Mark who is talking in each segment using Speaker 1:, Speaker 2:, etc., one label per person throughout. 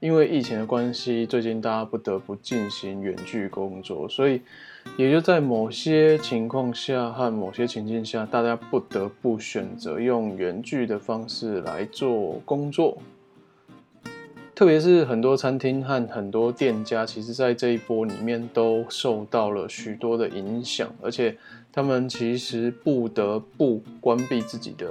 Speaker 1: 因为疫情的关系，最近大家不得不进行远距工作，所以也就在某些情况下和某些情境下，大家不得不选择用远距的方式来做工作。特别是很多餐厅和很多店家，其实在这一波里面都受到了许多的影响，而且他们其实不得不关闭自己的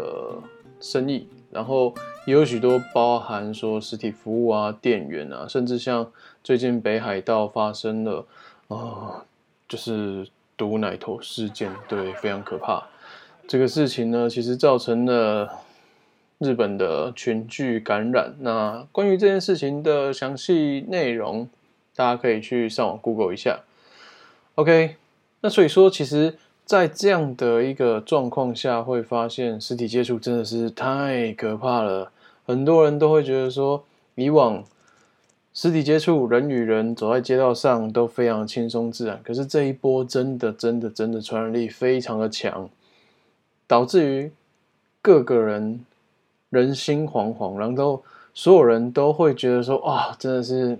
Speaker 1: 生意。然后也有许多包含说实体服务啊、店员啊，甚至像最近北海道发生了啊、呃，就是毒奶头事件，对，非常可怕。这个事情呢，其实造成了日本的群聚感染。那关于这件事情的详细内容，大家可以去上网 Google 一下。OK，那所以说其实。在这样的一个状况下，会发现实体接触真的是太可怕了。很多人都会觉得说，以往实体接触，人与人走在街道上都非常轻松自然。可是这一波真的、真的、真的传染力非常的强，导致于各个人人心惶惶，然后所有人都会觉得说，哇，真的是。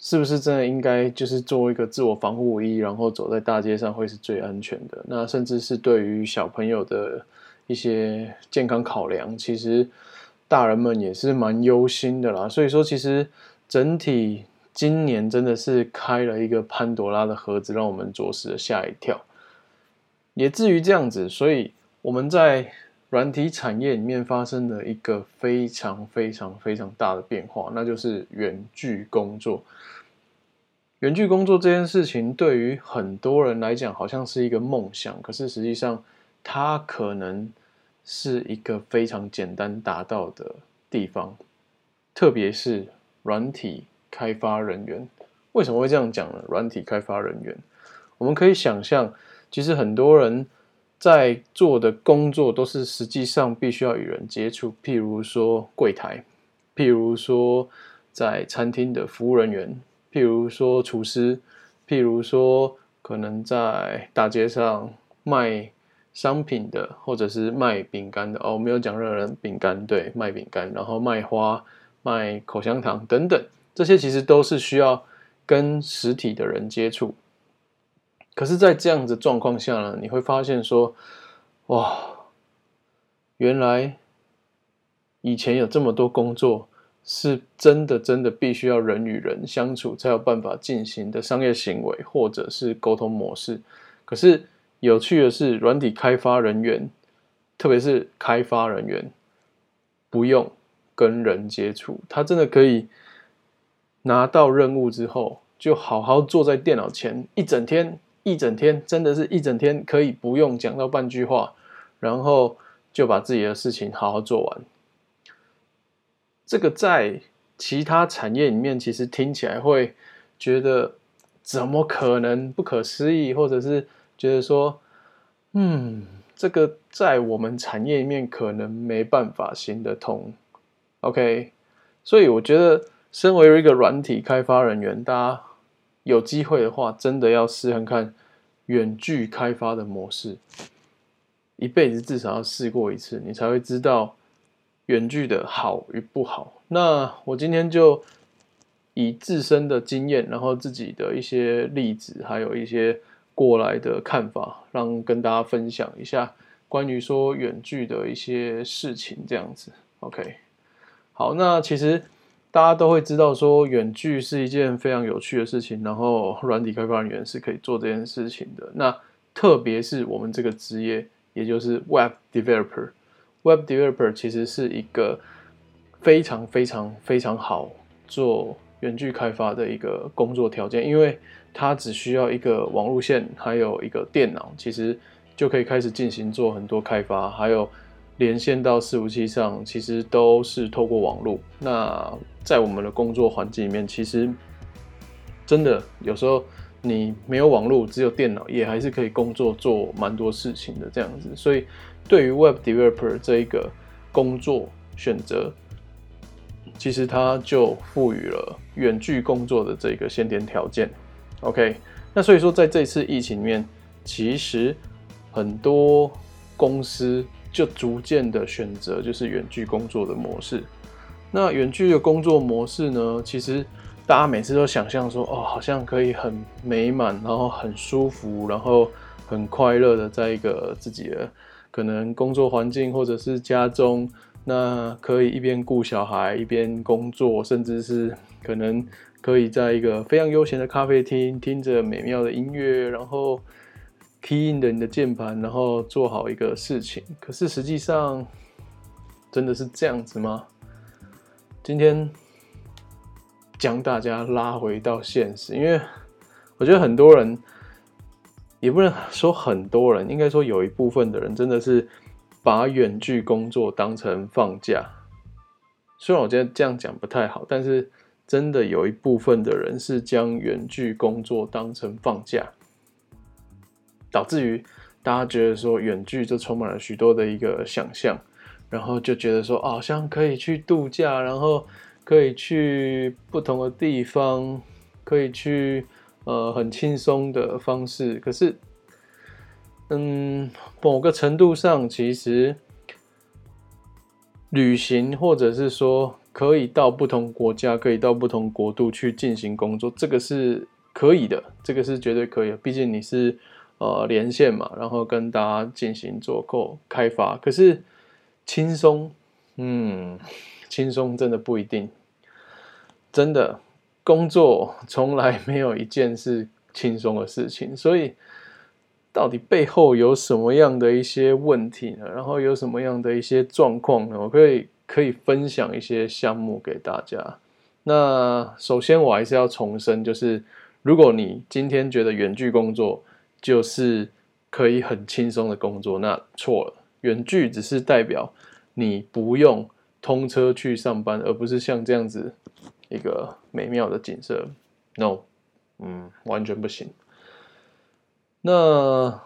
Speaker 1: 是不是真的应该就是做一个自我防护衣，然后走在大街上会是最安全的？那甚至是对于小朋友的一些健康考量，其实大人们也是蛮忧心的啦。所以说，其实整体今年真的是开了一个潘多拉的盒子，让我们着实的吓一跳。也至于这样子，所以我们在软体产业里面发生了一个非常非常非常大的变化，那就是远距工作。远距工作这件事情对于很多人来讲好像是一个梦想，可是实际上它可能是一个非常简单达到的地方，特别是软体开发人员。为什么会这样讲呢？软体开发人员，我们可以想象，其实很多人在做的工作都是实际上必须要与人接触，譬如说柜台，譬如说在餐厅的服务人员。譬如说厨师，譬如说可能在大街上卖商品的，或者是卖饼干的哦，没有讲任何人饼干，对，卖饼干，然后卖花、卖口香糖等等，这些其实都是需要跟实体的人接触。可是，在这样子状况下呢，你会发现说，哇，原来以前有这么多工作。是真的，真的必须要人与人相处才有办法进行的商业行为，或者是沟通模式。可是有趣的是，软体开发人员，特别是开发人员，不用跟人接触，他真的可以拿到任务之后，就好好坐在电脑前一整天，一整天，真的是一整天，可以不用讲到半句话，然后就把自己的事情好好做完。这个在其他产业里面，其实听起来会觉得怎么可能不可思议，或者是觉得说，嗯，这个在我们产业里面可能没办法行得通。OK，所以我觉得，身为一个软体开发人员，大家有机会的话，真的要试看看远距开发的模式，一辈子至少要试过一次，你才会知道。远距的好与不好，那我今天就以自身的经验，然后自己的一些例子，还有一些过来的看法，让跟大家分享一下关于说远距的一些事情，这样子。OK，好，那其实大家都会知道说远距是一件非常有趣的事情，然后软体开发人员是可以做这件事情的。那特别是我们这个职业，也就是 Web Developer。Web Developer 其实是一个非常非常非常好做远距开发的一个工作条件，因为它只需要一个网路线，还有一个电脑，其实就可以开始进行做很多开发，还有连线到伺服器上，其实都是透过网络。那在我们的工作环境里面，其实真的有时候你没有网络，只有电脑，也还是可以工作做蛮多事情的这样子，所以。对于 Web Developer 这一个工作选择，其实它就赋予了远距工作的这个先天条件。OK，那所以说在这次疫情里面，其实很多公司就逐渐的选择就是远距工作的模式。那远距的工作模式呢？其实大家每次都想象说，哦，好像可以很美满，然后很舒服，然后很快乐的在一个自己的可能工作环境或者是家中，那可以一边顾小孩一边工作，甚至是可能可以在一个非常悠闲的咖啡厅，听着美妙的音乐，然后 key in 的你的键盘，然后做好一个事情。可是实际上，真的是这样子吗？今天将大家拉回到现实，因为我觉得很多人，也不能说很多人，应该说有一部分的人真的是把远距工作当成放假。虽然我觉得这样讲不太好，但是真的有一部分的人是将远距工作当成放假，导致于大家觉得说远距就充满了许多的一个想象。然后就觉得说，好像可以去度假，然后可以去不同的地方，可以去呃很轻松的方式。可是，嗯，某个程度上，其实旅行或者是说可以到不同国家，可以到不同国度去进行工作，这个是可以的，这个是绝对可以的。毕竟你是呃连线嘛，然后跟大家进行做够开发，可是。轻松，嗯，轻松真的不一定。真的，工作从来没有一件是轻松的事情。所以，到底背后有什么样的一些问题呢？然后有什么样的一些状况呢？我可以可以分享一些项目给大家。那首先，我还是要重申，就是如果你今天觉得远距工作就是可以很轻松的工作，那错了。远距只是代表你不用通车去上班，而不是像这样子一个美妙的景色。No，嗯，完全不行。那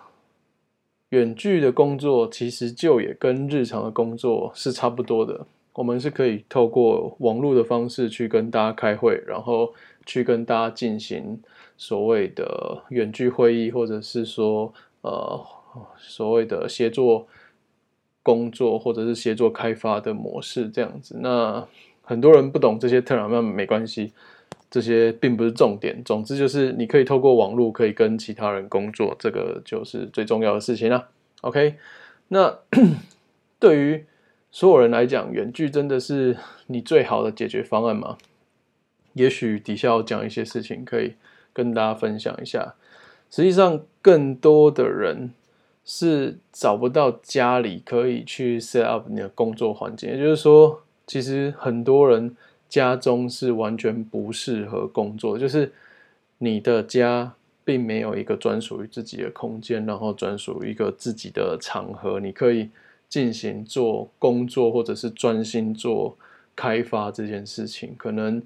Speaker 1: 远距的工作其实就也跟日常的工作是差不多的。我们是可以透过网络的方式去跟大家开会，然后去跟大家进行所谓的远距会议，或者是说呃所谓的协作。工作或者是协作开发的模式这样子，那很多人不懂这些 term，那没关系，这些并不是重点。总之就是你可以透过网络可以跟其他人工作，这个就是最重要的事情啦。OK，那 对于所有人来讲，远距真的是你最好的解决方案吗？也许底下要讲一些事情可以跟大家分享一下。实际上，更多的人。是找不到家里可以去 set up 你的工作环境，也就是说，其实很多人家中是完全不适合工作，就是你的家并没有一个专属于自己的空间，然后专属于一个自己的场合，你可以进行做工作或者是专心做开发这件事情。可能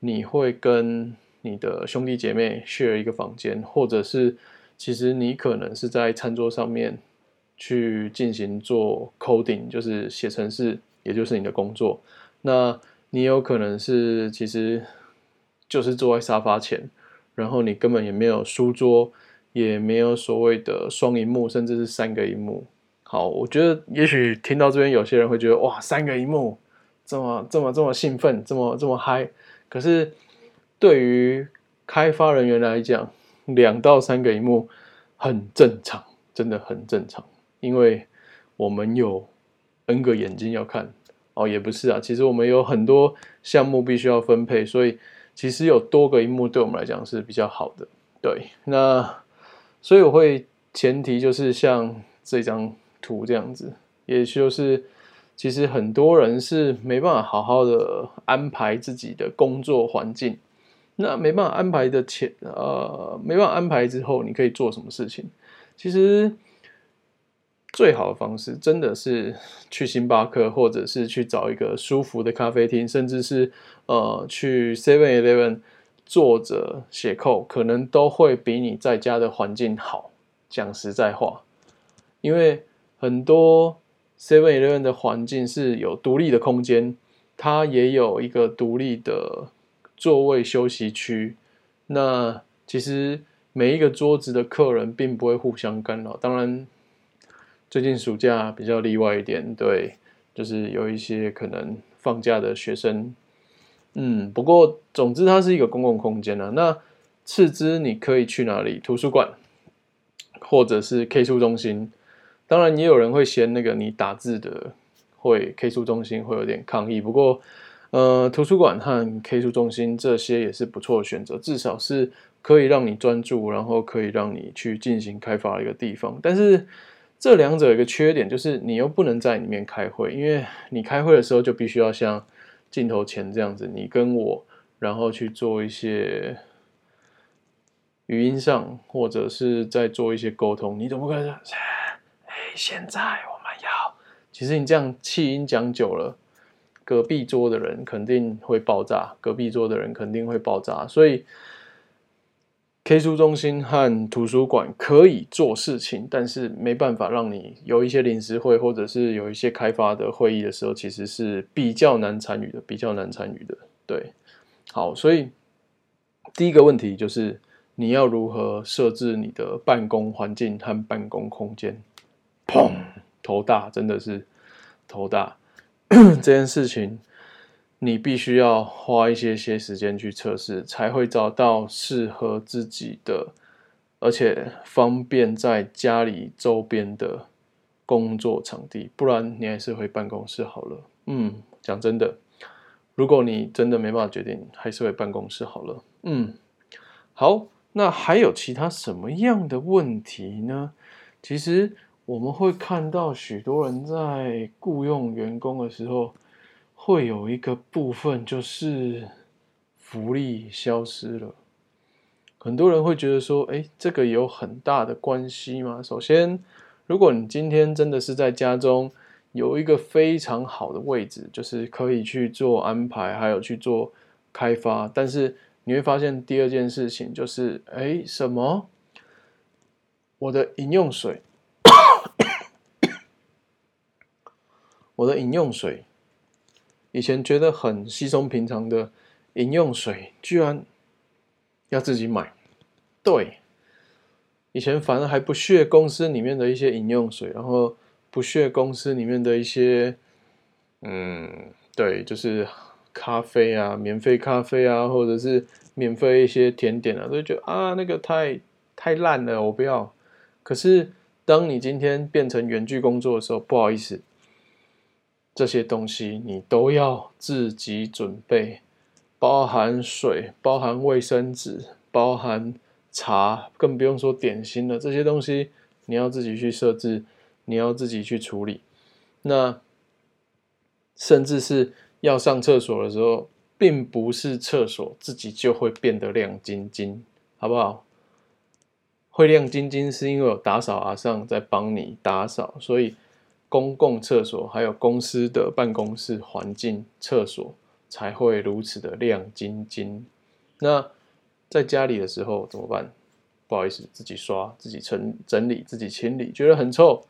Speaker 1: 你会跟你的兄弟姐妹 share 一个房间，或者是。其实你可能是在餐桌上面去进行做 coding，就是写程式，也就是你的工作。那你有可能是其实就是坐在沙发前，然后你根本也没有书桌，也没有所谓的双荧幕，甚至是三个荧幕。好，我觉得也许听到这边有些人会觉得哇，三个荧幕这么这么这么兴奋，这么这么嗨。可是对于开发人员来讲，两到三个萤幕很正常，真的很正常，因为我们有 N 个眼睛要看哦，也不是啊，其实我们有很多项目必须要分配，所以其实有多个萤幕对我们来讲是比较好的。对，那所以我会前提就是像这张图这样子，也就是其实很多人是没办法好好的安排自己的工作环境。那没办法安排的前，呃，没办法安排之后，你可以做什么事情？其实最好的方式真的是去星巴克，或者是去找一个舒服的咖啡厅，甚至是呃去 Seven Eleven 坐着写扣，可能都会比你在家的环境好。讲实在话，因为很多 Seven Eleven 的环境是有独立的空间，它也有一个独立的。座位休息区，那其实每一个桌子的客人并不会互相干扰。当然，最近暑假比较例外一点，对，就是有一些可能放假的学生，嗯，不过总之它是一个公共空间啊。那次之你可以去哪里？图书馆，或者是 K 书中心。当然也有人会嫌那个你打字的会 K 书中心会有点抗议，不过呃，图书馆和 K 书中心这些也是不错的选择，至少是可以让你专注，然后可以让你去进行开发的一个地方。但是这两者有一个缺点，就是你又不能在里面开会，因为你开会的时候就必须要像镜头前这样子，你跟我，然后去做一些语音上或者是在做一些沟通，你怎么可能？现在我们要……其实你这样气音讲久了，隔壁桌的人肯定会爆炸，隔壁桌的人肯定会爆炸，所以。K 书中心和图书馆可以做事情，但是没办法让你有一些临时会，或者是有一些开发的会议的时候，其实是比较难参与的，比较难参与的。对，好，所以第一个问题就是你要如何设置你的办公环境和办公空间？砰，头大，真的是头大，这件事情。你必须要花一些些时间去测试，才会找到适合自己的，而且方便在家里周边的工作场地。不然你还是回办公室好了。嗯，讲真的，如果你真的没办法决定，还是回办公室好了。嗯，好，那还有其他什么样的问题呢？其实我们会看到许多人在雇佣员工的时候。会有一个部分就是福利消失了，很多人会觉得说，哎，这个有很大的关系吗？首先，如果你今天真的是在家中有一个非常好的位置，就是可以去做安排，还有去做开发，但是你会发现第二件事情就是，哎，什么？我的饮用水，我的饮用水。以前觉得很稀松平常的饮用水，居然要自己买。对，以前反而还不屑公司里面的一些饮用水，然后不屑公司里面的一些，嗯，对，就是咖啡啊，免费咖啡啊，或者是免费一些甜点啊，都觉得啊，那个太太烂了，我不要。可是当你今天变成远距工作的时候，不好意思。这些东西你都要自己准备，包含水，包含卫生纸，包含茶，更不用说点心了。这些东西你要自己去设置，你要自己去处理。那甚至是要上厕所的时候，并不是厕所自己就会变得亮晶晶，好不好？会亮晶晶是因为有打扫阿桑在帮你打扫，所以。公共厕所还有公司的办公室环境厕所才会如此的亮晶晶。那在家里的时候怎么办？不好意思，自己刷、自己整整理、自己清理，觉得很臭，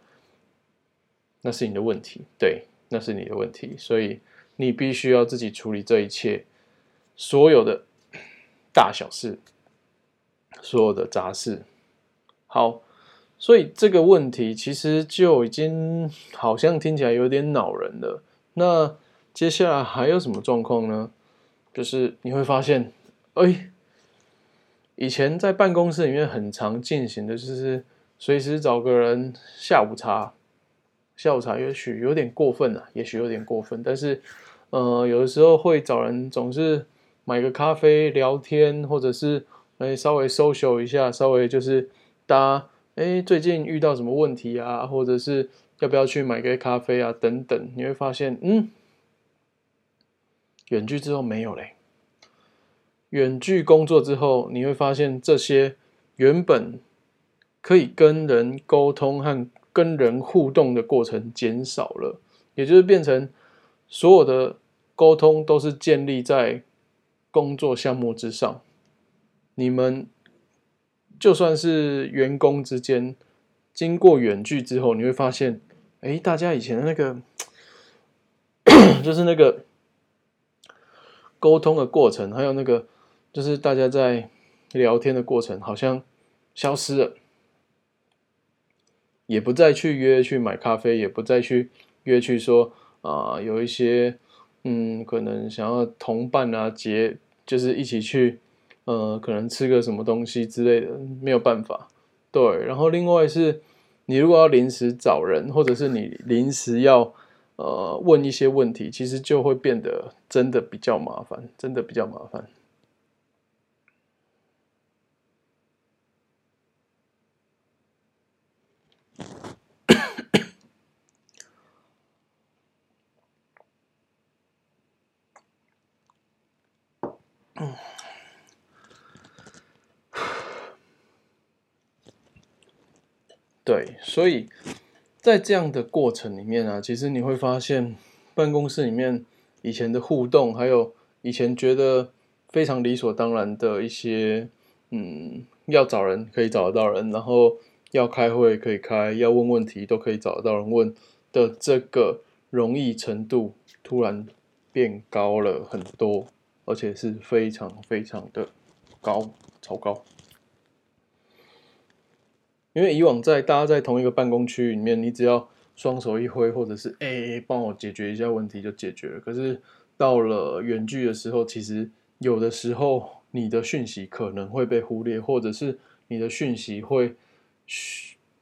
Speaker 1: 那是你的问题。对，那是你的问题。所以你必须要自己处理这一切，所有的 大小事，所有的杂事。好。所以这个问题其实就已经好像听起来有点恼人了。那接下来还有什么状况呢？就是你会发现，哎，以前在办公室里面很常进行的就是随时找个人下午茶。下午茶也许有点过分啊，也许有点过分。但是，呃，有的时候会找人总是买个咖啡聊天，或者是哎稍微 social 一下，稍微就是搭。哎，最近遇到什么问题啊？或者是要不要去买杯咖啡啊？等等，你会发现，嗯，远距之后没有嘞。远距工作之后，你会发现这些原本可以跟人沟通和跟人互动的过程减少了，也就是变成所有的沟通都是建立在工作项目之上。你们。就算是员工之间，经过远距之后，你会发现，哎，大家以前的那个，就是那个沟通的过程，还有那个，就是大家在聊天的过程，好像消失了，也不再去约去买咖啡，也不再去约去说，啊、有一些嗯，可能想要同伴啊结，就是一起去呃，可能吃个什么东西之类的，没有办法。对，然后另外是，你如果要临时找人，或者是你临时要呃问一些问题，其实就会变得真的比较麻烦，真的比较麻烦。对，所以在这样的过程里面啊，其实你会发现，办公室里面以前的互动，还有以前觉得非常理所当然的一些，嗯，要找人可以找得到人，然后要开会可以开，要问问题都可以找得到人问的这个容易程度，突然变高了很多，而且是非常非常的高，超高。因为以往在大家在同一个办公区域里面，你只要双手一挥，或者是哎帮我解决一下问题就解决了。可是到了远距的时候，其实有的时候你的讯息可能会被忽略，或者是你的讯息会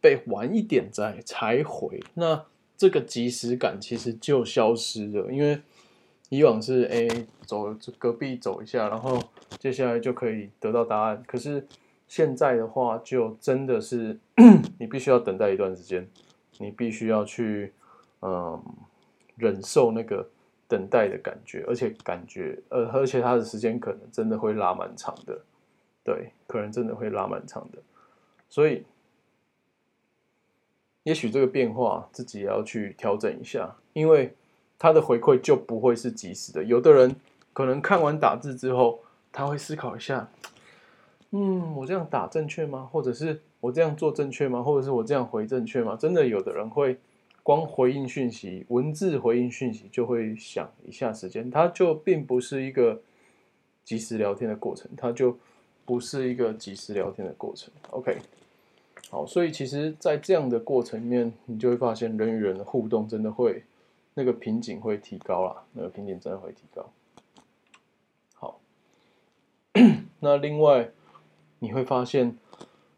Speaker 1: 被晚一点再才回，那这个即时感其实就消失了。因为以往是哎走隔壁走一下，然后接下来就可以得到答案。可是现在的话，就真的是你必须要等待一段时间，你必须要去嗯忍受那个等待的感觉，而且感觉呃，而且它的时间可能真的会拉蛮长的，对，可能真的会拉蛮长的，所以也许这个变化自己也要去调整一下，因为他的回馈就不会是即时的，有的人可能看完打字之后，他会思考一下。嗯，我这样打正确吗？或者是我这样做正确吗？或者是我这样回正确吗？真的有的人会光回应讯息，文字回应讯息就会想一下时间，它就并不是一个即时聊天的过程，它就不是一个即时聊天的过程。OK，好，所以其实，在这样的过程里面，你就会发现人与人的互动真的会那个瓶颈会提高啦，那个瓶颈真的会提高。好，那另外。你会发现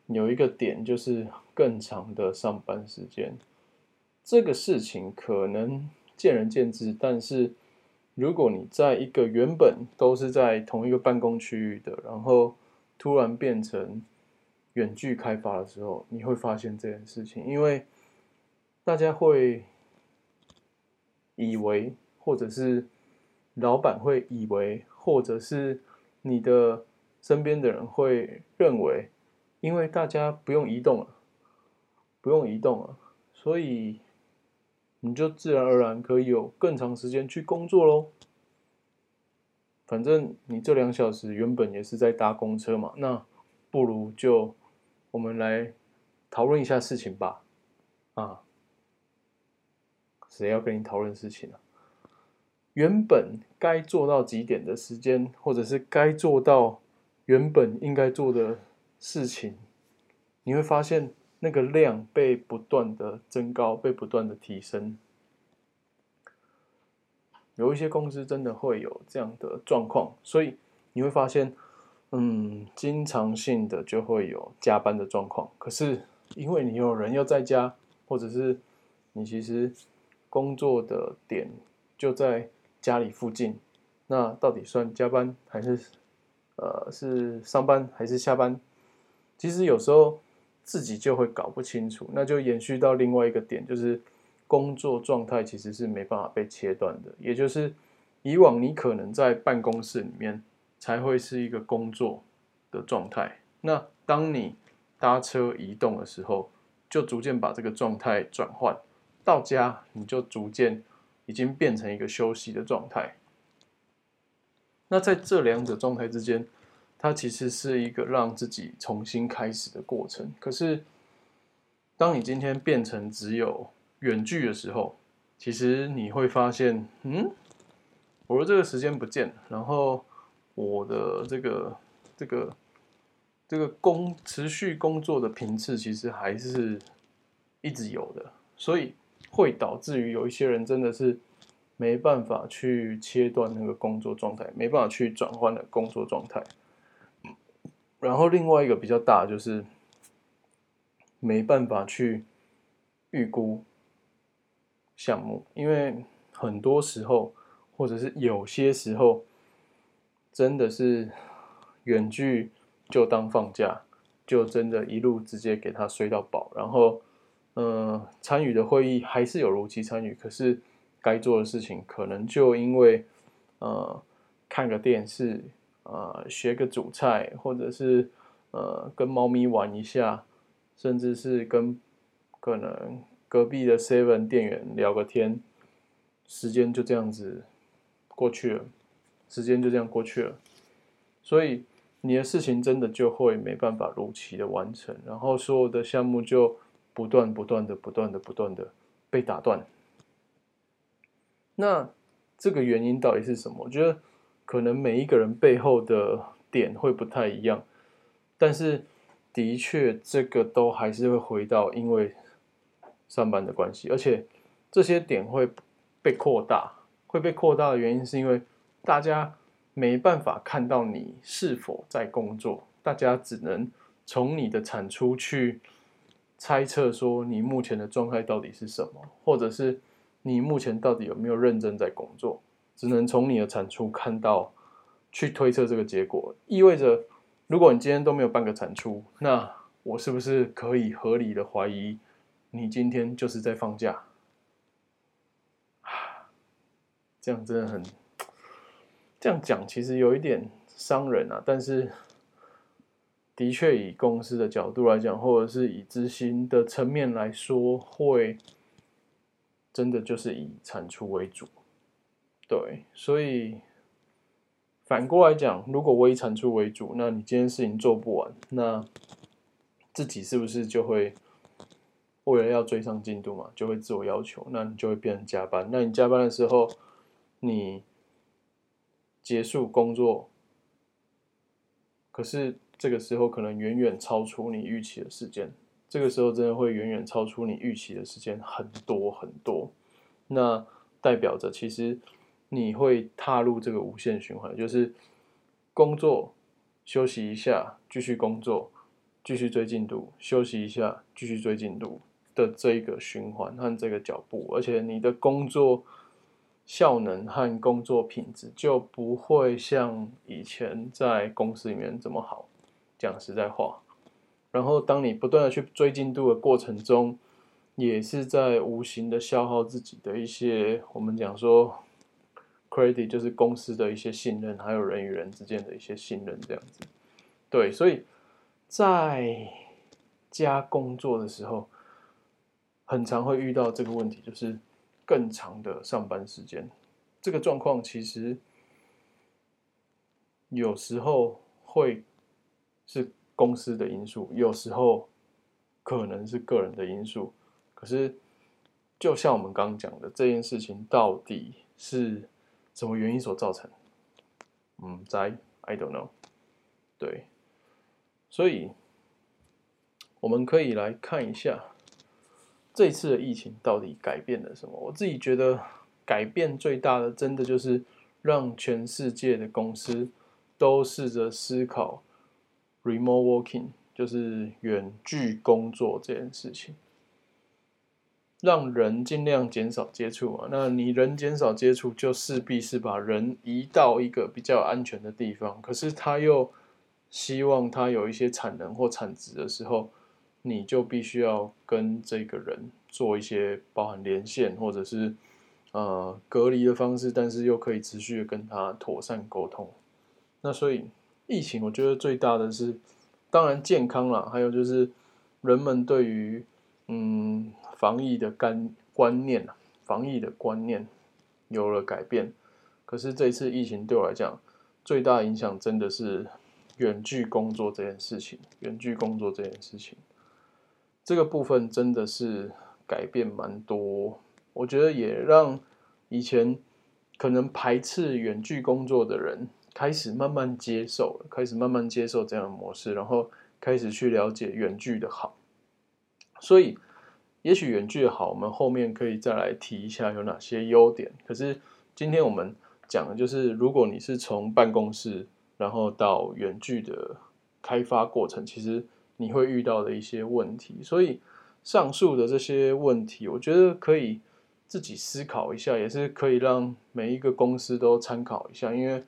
Speaker 1: 有一个点，就是更长的上班时间。这个事情可能见仁见智，但是如果你在一个原本都是在同一个办公区域的，然后突然变成远距开发的时候，你会发现这件事情，因为大家会以为，或者是老板会以为，或者是你的。身边的人会认为，因为大家不用移动了，不用移动了，所以你就自然而然可以有更长时间去工作喽。反正你这两小时原本也是在搭公车嘛，那不如就我们来讨论一下事情吧。啊，谁要跟你讨论事情啊？原本该做到几点的时间，或者是该做到。原本应该做的事情，你会发现那个量被不断的增高，被不断的提升。有一些公司真的会有这样的状况，所以你会发现，嗯，经常性的就会有加班的状况。可是因为你有人要在家，或者是你其实工作的点就在家里附近，那到底算加班还是？呃，是上班还是下班？其实有时候自己就会搞不清楚，那就延续到另外一个点，就是工作状态其实是没办法被切断的。也就是以往你可能在办公室里面才会是一个工作的状态，那当你搭车移动的时候，就逐渐把这个状态转换到家，你就逐渐已经变成一个休息的状态。那在这两者状态之间，它其实是一个让自己重新开始的过程。可是，当你今天变成只有远距的时候，其实你会发现，嗯，我的这个时间不见了，然后我的这个这个这个工持续工作的频次其实还是一直有的，所以会导致于有一些人真的是没办法去切断那个工作状态，没办法去转换的工作状态。然后另外一个比较大就是没办法去预估项目，因为很多时候或者是有些时候真的是远距就当放假，就真的一路直接给他睡到饱，然后呃参与的会议还是有如期参与，可是。该做的事情，可能就因为，呃，看个电视，呃，学个煮菜，或者是呃，跟猫咪玩一下，甚至是跟可能隔壁的 Seven 店员聊个天，时间就这样子过去了，时间就这样过去了，所以你的事情真的就会没办法如期的完成，然后所有的项目就不断不断的不断的不断的被打断。那这个原因到底是什么？我觉得可能每一个人背后的点会不太一样，但是的确这个都还是会回到因为上班的关系，而且这些点会被扩大，会被扩大的原因是因为大家没办法看到你是否在工作，大家只能从你的产出去猜测说你目前的状态到底是什么，或者是。你目前到底有没有认真在工作？只能从你的产出看到，去推测这个结果。意味着，如果你今天都没有半个产出，那我是不是可以合理的怀疑，你今天就是在放假？这样真的很，这样讲其实有一点伤人啊。但是，的确以公司的角度来讲，或者是以执行的层面来说，会。真的就是以产出为主，对，所以反过来讲，如果我以产出为主，那你今天事情做不完，那自己是不是就会为了要追上进度嘛，就会自我要求，那你就会变成加班。那你加班的时候，你结束工作，可是这个时候可能远远超出你预期的时间。这个时候真的会远远超出你预期的时间很多很多，那代表着其实你会踏入这个无限循环，就是工作休息一下，继续工作，继续追进度，休息一下，继续追进度的这一个循环和这个脚步，而且你的工作效能和工作品质就不会像以前在公司里面这么好，讲实在话。然后，当你不断的去追进度的过程中，也是在无形的消耗自己的一些，我们讲说，credit 就是公司的一些信任，还有人与人之间的一些信任，这样子。对，所以在家工作的时候，很常会遇到这个问题，就是更长的上班时间。这个状况其实有时候会是。公司的因素有时候可能是个人的因素，可是就像我们刚刚讲的，这件事情到底是什么原因所造成？嗯，在 I don't know。对，所以我们可以来看一下这次的疫情到底改变了什么。我自己觉得改变最大的，真的就是让全世界的公司都试着思考。Remote working 就是远距工作这件事情，让人尽量减少接触嘛。那你人减少接触，就势必是把人移到一个比较安全的地方。可是他又希望他有一些产能或产值的时候，你就必须要跟这个人做一些包含连线或者是呃隔离的方式，但是又可以持续的跟他妥善沟通。那所以。疫情我觉得最大的是，当然健康啦，还有就是人们对于嗯防疫的观观念，防疫的观念有了改变。可是这次疫情对我来讲，最大影响真的是远距工作这件事情。远距工作这件事情，这个部分真的是改变蛮多。我觉得也让以前可能排斥远距工作的人。开始慢慢接受了，开始慢慢接受这样的模式，然后开始去了解远距的好。所以也许远距的好，我们后面可以再来提一下有哪些优点。可是今天我们讲的就是，如果你是从办公室然后到远距的开发过程，其实你会遇到的一些问题。所以上述的这些问题，我觉得可以自己思考一下，也是可以让每一个公司都参考一下，因为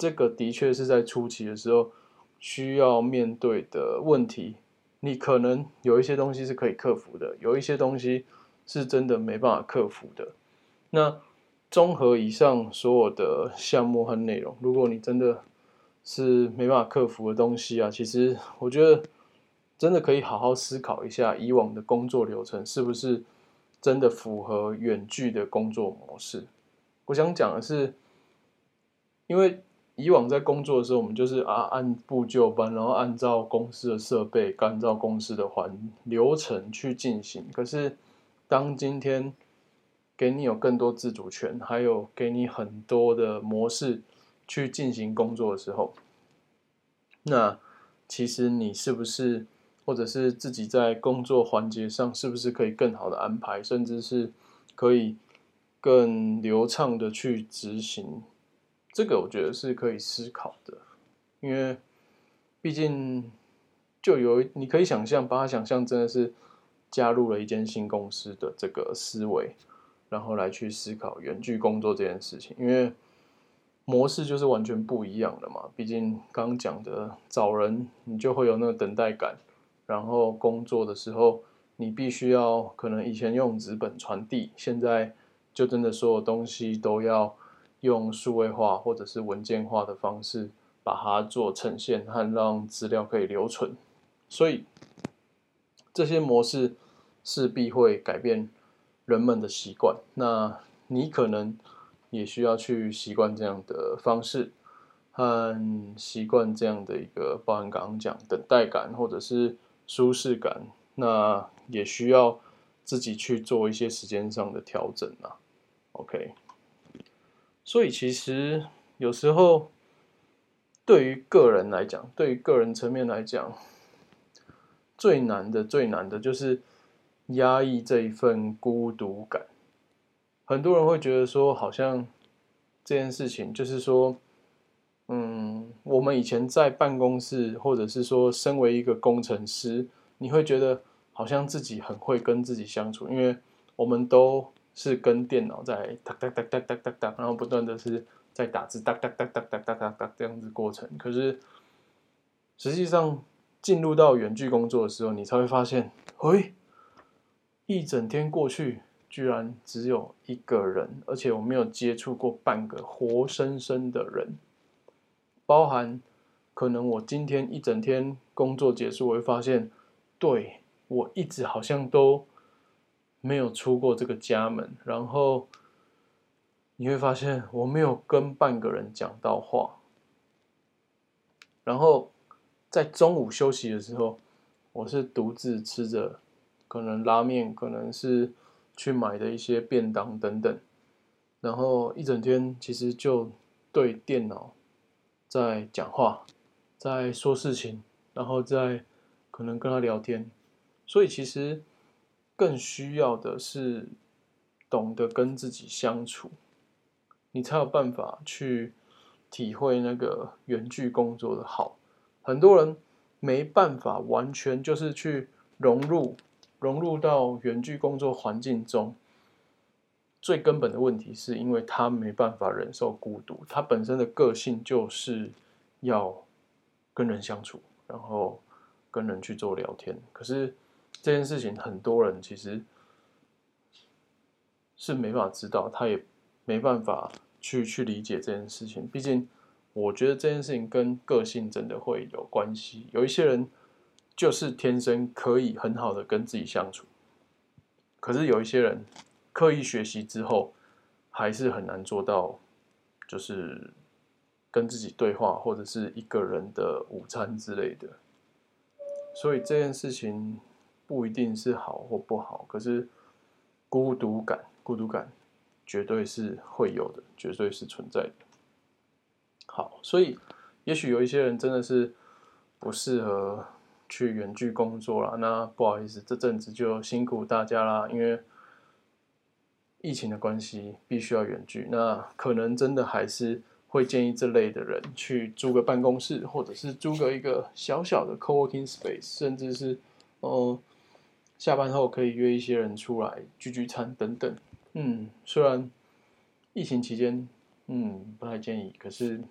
Speaker 1: 这个的确是在初期的时候需要面对的问题。你可能有一些东西是可以克服的，有一些东西是真的没办法克服的。那综合以上所有的项目和内容，如果你真的是没办法克服的东西啊，其实我觉得真的可以好好思考一下，以往的工作流程是不是真的符合远距的工作模式。我想讲的是，因为。以往在工作的时候，我们就是啊按部就班，然后按照公司的设备，按照公司的环流程去进行。可是，当今天给你有更多自主权，还有给你很多的模式去进行工作的时候，那其实你是不是，或者是自己在工作环节上，是不是可以更好的安排，甚至是可以更流畅的去执行？这个我觉得是可以思考的，因为毕竟就有你可以想象，把它想象真的是加入了一间新公司的这个思维，然后来去思考远距工作这件事情，因为模式就是完全不一样的嘛。毕竟刚刚讲的找人，你就会有那个等待感，然后工作的时候，你必须要可能以前用纸本传递，现在就真的所有东西都要。用数位化或者是文件化的方式把它做呈现和让资料可以留存，所以这些模式势必会改变人们的习惯。那你可能也需要去习惯这样的方式，和习惯这样的一个，包含刚刚讲等待感或者是舒适感，那也需要自己去做一些时间上的调整啊。OK。所以其实有时候，对于个人来讲，对于个人层面来讲，最难的、最难的就是压抑这一份孤独感。很多人会觉得说，好像这件事情就是说，嗯，我们以前在办公室，或者是说身为一个工程师，你会觉得好像自己很会跟自己相处，因为我们都。是跟电脑在哒哒哒哒哒哒哒，然后不断的是在打字哒哒哒哒哒哒哒哒这样子过程。可是实际上进入到远距工作的时候，你才会发现，喂，一整天过去，居然只有一个人，而且我没有接触过半个活生生的人。包含可能我今天一整天工作结束，我会发现，对，我一直好像都。没有出过这个家门，然后你会发现我没有跟半个人讲到话，然后在中午休息的时候，我是独自吃着可能拉面，可能是去买的一些便当等等，然后一整天其实就对电脑在讲话，在说事情，然后在可能跟他聊天，所以其实。更需要的是懂得跟自己相处，你才有办法去体会那个远距工作的好。很多人没办法完全就是去融入融入到远距工作环境中，最根本的问题是因为他没办法忍受孤独，他本身的个性就是要跟人相处，然后跟人去做聊天，可是。这件事情很多人其实是没办法知道，他也没办法去去理解这件事情。毕竟，我觉得这件事情跟个性真的会有关系。有一些人就是天生可以很好的跟自己相处，可是有一些人刻意学习之后，还是很难做到，就是跟自己对话，或者是一个人的午餐之类的。所以这件事情。不一定是好或不好，可是孤独感，孤独感绝对是会有的，绝对是存在的。好，所以也许有一些人真的是不适合去远距工作啦。那不好意思，这阵子就辛苦大家啦，因为疫情的关系，必须要远距。那可能真的还是会建议这类的人去租个办公室，或者是租个一个小小的 co-working space，甚至是哦、呃，下班后可以约一些人出来聚聚餐等等。嗯，虽然疫情期间，嗯，不太建议，可是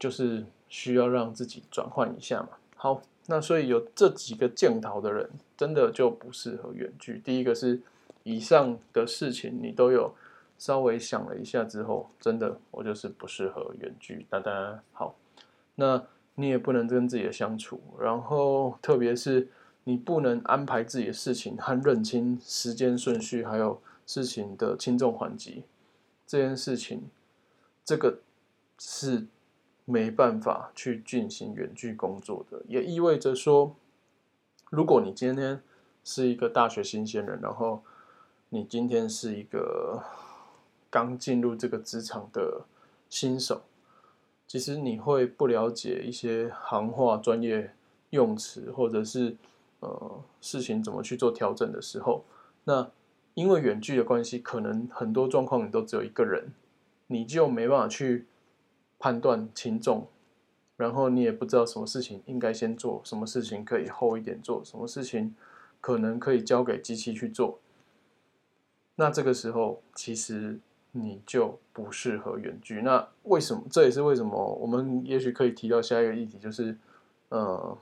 Speaker 1: 就是需要让自己转换一下嘛。好，那所以有这几个镜头的人，真的就不适合远距。第一个是以上的事情你都有稍微想了一下之后，真的我就是不适合远距。大家好，那你也不能跟自己的相处，然后特别是你不能安排自己的事情和认清时间顺序，还有。事情的轻重缓急，这件事情，这个是没办法去进行远距工作的，也意味着说，如果你今天是一个大学新鲜人，然后你今天是一个刚进入这个职场的新手，其实你会不了解一些行话、专业用词，或者是呃事情怎么去做调整的时候，那。因为远距的关系，可能很多状况你都只有一个人，你就没办法去判断轻重，然后你也不知道什么事情应该先做，什么事情可以后一点做，什么事情可能可以交给机器去做。那这个时候，其实你就不适合远距。那为什么？这也是为什么我们也许可以提到下一个议题，就是呃，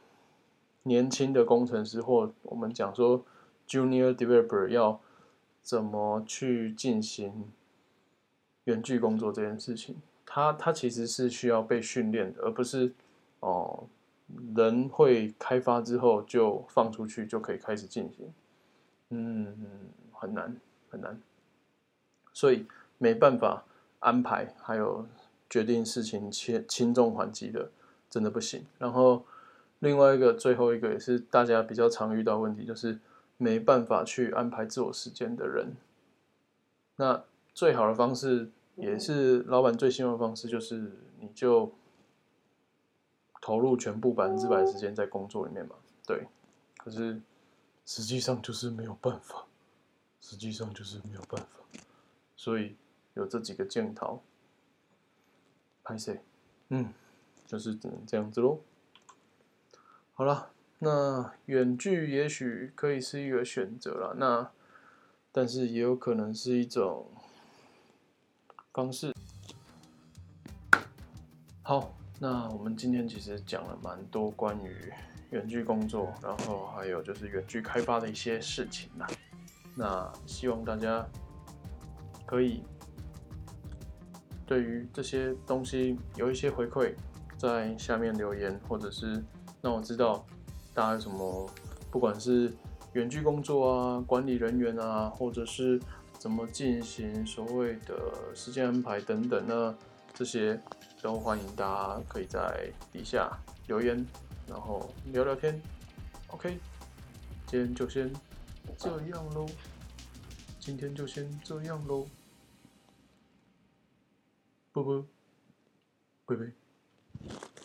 Speaker 1: 年轻的工程师或我们讲说 Junior Developer 要。怎么去进行远距工作这件事情？它它其实是需要被训练的，而不是哦、人会开发之后就放出去就可以开始进行。嗯，很难很难，所以没办法安排，还有决定事情轻轻重缓急的，真的不行。然后另外一个最后一个也是大家比较常遇到问题，就是。没办法去安排自我时间的人，那最好的方式也是老板最希望的方式，就是你就投入全部百分之百的时间在工作里面嘛。对，可是实际上就是没有办法，实际上就是没有办法，所以有这几个镜头，拍摄，嗯，就是只能这样子喽。好了。那远距也许可以是一个选择了，那但是也有可能是一种方式。好，那我们今天其实讲了蛮多关于远距工作，然后还有就是远距开发的一些事情啦。那希望大家可以对于这些东西有一些回馈，在下面留言，或者是那我知道。大家有什么，不管是远距工作啊、管理人员啊，或者是怎么进行所谓的时间安排等等，那这些都欢迎大家可以在底下留言，然后聊聊天。OK，今天就先这样喽。今天就先这样喽。啵啵，拜拜。